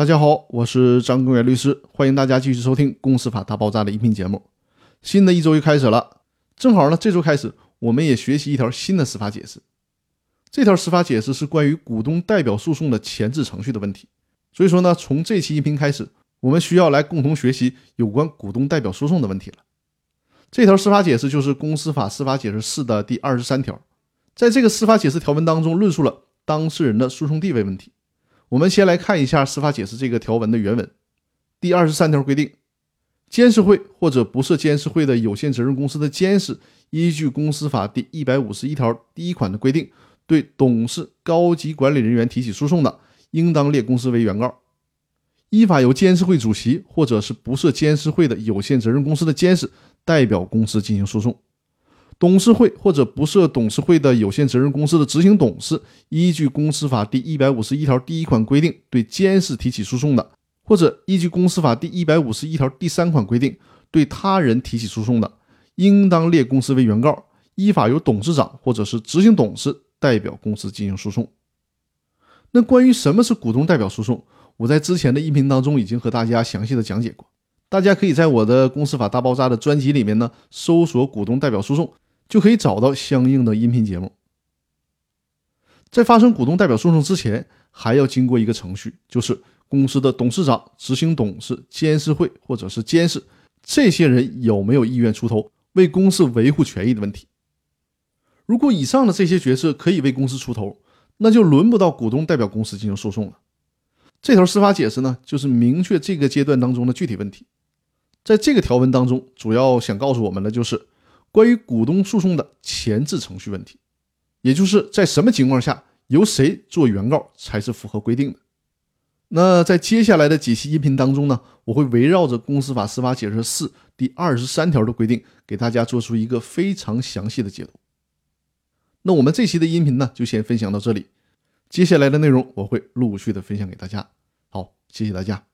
大家好，我是张公元律师，欢迎大家继续收听《公司法大爆炸》的音频节目。新的一周又开始了，正好呢，这周开始我们也学习一条新的司法解释。这条司法解释是关于股东代表诉讼的前置程序的问题。所以说呢，从这期音频开始，我们需要来共同学习有关股东代表诉讼的问题了。这条司法解释就是《公司法司法解释四》的第二十三条，在这个司法解释条文当中，论述了当事人的诉讼地位问题。我们先来看一下司法解释这个条文的原文。第二十三条规定，监事会或者不设监事会的有限责任公司的监事，依据公司法第一百五十一条第一款的规定，对董事、高级管理人员提起诉讼的，应当列公司为原告。依法由监事会主席或者是不设监事会的有限责任公司的监事代表公司进行诉讼。董事会或者不设董事会的有限责任公司的执行董事，依据公司法第一百五十一条第一款规定对监事提起诉讼的，或者依据公司法第一百五十一条第三款规定对他人提起诉讼的，应当列公司为原告，依法由董事长或者是执行董事代表公司进行诉讼。那关于什么是股东代表诉讼，我在之前的音频当中已经和大家详细的讲解过，大家可以在我的公司法大爆炸的专辑里面呢搜索股东代表诉讼。就可以找到相应的音频节目。在发生股东代表诉讼之前，还要经过一个程序，就是公司的董事长、执行董事、监事会或者是监事这些人有没有意愿出头为公司维护权益的问题。如果以上的这些角色可以为公司出头，那就轮不到股东代表公司进行诉讼了。这条司法解释呢，就是明确这个阶段当中的具体问题。在这个条文当中，主要想告诉我们的就是。关于股东诉讼的前置程序问题，也就是在什么情况下由谁做原告才是符合规定的。那在接下来的几期音频当中呢，我会围绕着《公司法司法解释四》第二十三条的规定，给大家做出一个非常详细的解读。那我们这期的音频呢，就先分享到这里，接下来的内容我会陆续的分享给大家。好，谢谢大家。